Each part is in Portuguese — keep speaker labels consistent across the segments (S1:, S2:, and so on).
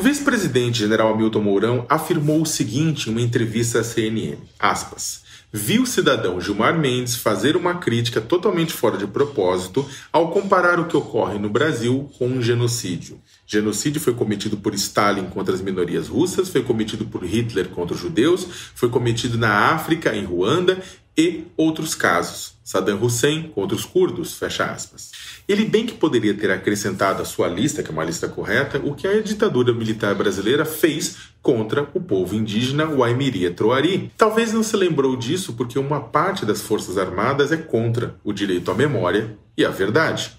S1: O vice-presidente general Hamilton Mourão afirmou o seguinte em uma entrevista à CNN, aspas, viu o cidadão Gilmar Mendes fazer uma crítica totalmente fora de propósito ao comparar o que ocorre no Brasil com um genocídio. Genocídio foi cometido por Stalin contra as minorias russas, foi cometido por Hitler contra os judeus, foi cometido na África, em Ruanda e outros casos. Saddam Hussein contra os curdos, fecha aspas. Ele bem que poderia ter acrescentado à sua lista, que é uma lista correta, o que a ditadura militar brasileira fez contra o povo indígena Waimiri Troari. Talvez não se lembrou disso porque uma parte das Forças Armadas é contra o direito à memória e à verdade.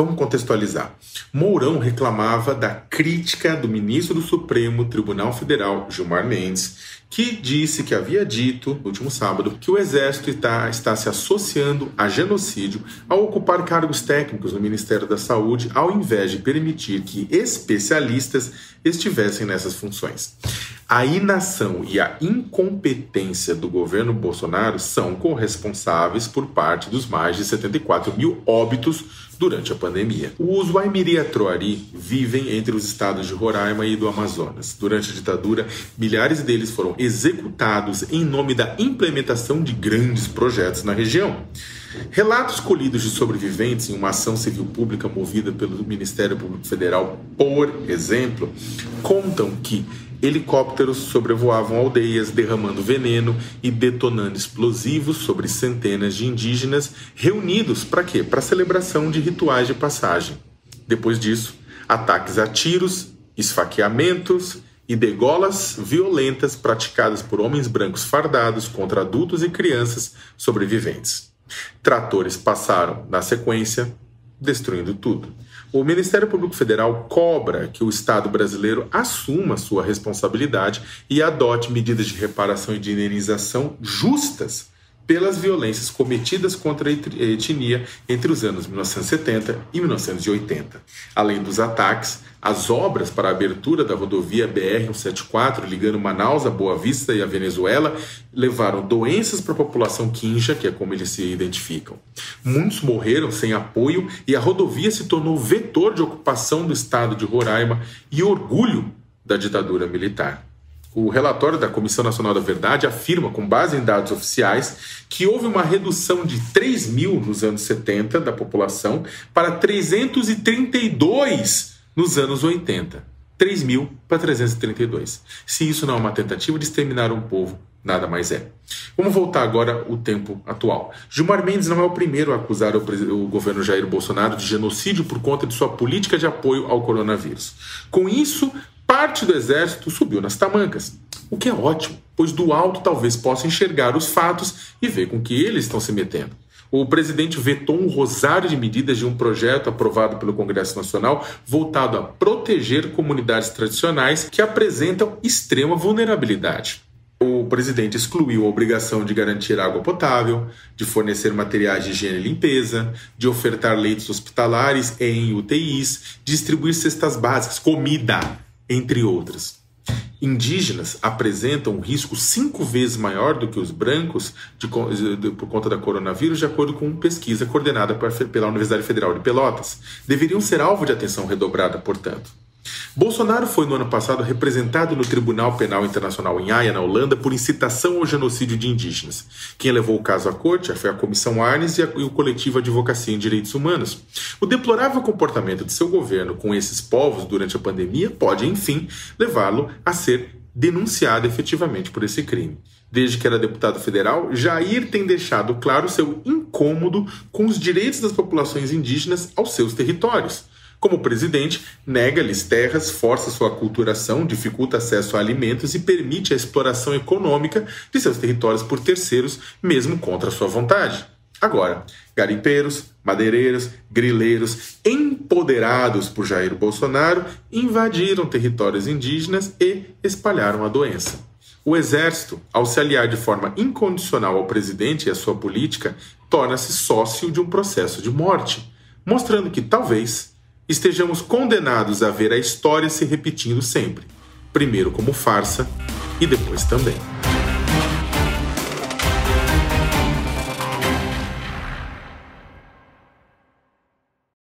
S1: Vamos contextualizar. Mourão reclamava da crítica do ministro do Supremo Tribunal Federal, Gilmar Mendes, que disse que havia dito, no último sábado, que o Exército está, está se associando a genocídio ao ocupar cargos técnicos no Ministério da Saúde, ao invés de permitir que especialistas estivessem nessas funções. A inação e a incompetência do governo Bolsonaro são corresponsáveis por parte dos mais de 74 mil óbitos durante a pandemia. Os Waimiri Troari vivem entre os estados de Roraima e do Amazonas. Durante a ditadura, milhares deles foram executados em nome da implementação de grandes projetos na região. Relatos colhidos de sobreviventes em uma ação civil pública movida pelo Ministério Público Federal, por exemplo, contam que Helicópteros sobrevoavam aldeias, derramando veneno e detonando explosivos sobre centenas de indígenas reunidos para quê? Para celebração de rituais de passagem. Depois disso, ataques a tiros, esfaqueamentos e degolas violentas praticadas por homens brancos fardados contra adultos e crianças sobreviventes. Tratores passaram, na sequência, destruindo tudo. O Ministério Público Federal cobra que o Estado brasileiro assuma sua responsabilidade e adote medidas de reparação e de indenização justas pelas violências cometidas contra a etnia entre os anos 1970 e 1980. Além dos ataques, as obras para a abertura da rodovia BR-174 ligando Manaus a Boa Vista e a Venezuela levaram doenças para a população quinja, que é como eles se identificam. Muitos morreram sem apoio e a rodovia se tornou vetor de ocupação do estado de Roraima e orgulho da ditadura militar. O relatório da Comissão Nacional da Verdade afirma, com base em dados oficiais, que houve uma redução de 3 mil nos anos 70 da população para 332 nos anos 80. 3 mil para 332. Se isso não é uma tentativa de exterminar um povo, nada mais é. Vamos voltar agora ao tempo atual. Gilmar Mendes não é o primeiro a acusar o, governo Jair Bolsonaro de genocídio por conta de sua política de apoio ao coronavírus. Com isso, parte do exército subiu nas tamancas, o que é ótimo, pois do alto talvez possa enxergar os fatos e ver com que eles estão se metendo. O presidente vetou um rosário de medidas de um projeto aprovado pelo Congresso Nacional voltado a proteger comunidades tradicionais que apresentam extrema vulnerabilidade. O presidente excluiu a obrigação de garantir água potável, de fornecer materiais de higiene e limpeza, de ofertar leitos hospitalares em UTIs, distribuir cestas básicas, comida entre outras. Indígenas apresentam um risco cinco vezes maior do que os brancos de, de, por conta da coronavírus, de acordo com pesquisa coordenada pela Universidade Federal de Pelotas. Deveriam ser alvo de atenção redobrada, portanto. Bolsonaro foi no ano passado representado no Tribunal Penal Internacional em Haia, na Holanda, por incitação ao genocídio de indígenas. Quem levou o caso à corte foi a Comissão Arnes e, a, e o coletivo Advocacia em Direitos Humanos. O deplorável comportamento de seu governo com esses povos durante a pandemia pode, enfim, levá-lo a ser denunciado efetivamente por esse crime. Desde que era deputado federal, Jair tem deixado claro seu incômodo com os direitos das populações indígenas aos seus territórios. Como presidente, nega-lhes terras, força sua aculturação, dificulta acesso a alimentos e permite a exploração econômica de seus territórios por terceiros, mesmo contra sua vontade. Agora, garimpeiros, madeireiros, grileiros, empoderados por Jair Bolsonaro, invadiram territórios indígenas e espalharam a doença. O exército, ao se aliar de forma incondicional ao presidente e à sua política, torna-se sócio de um processo de morte, mostrando que talvez estejamos condenados a ver a história se repetindo sempre, primeiro como farsa e depois também.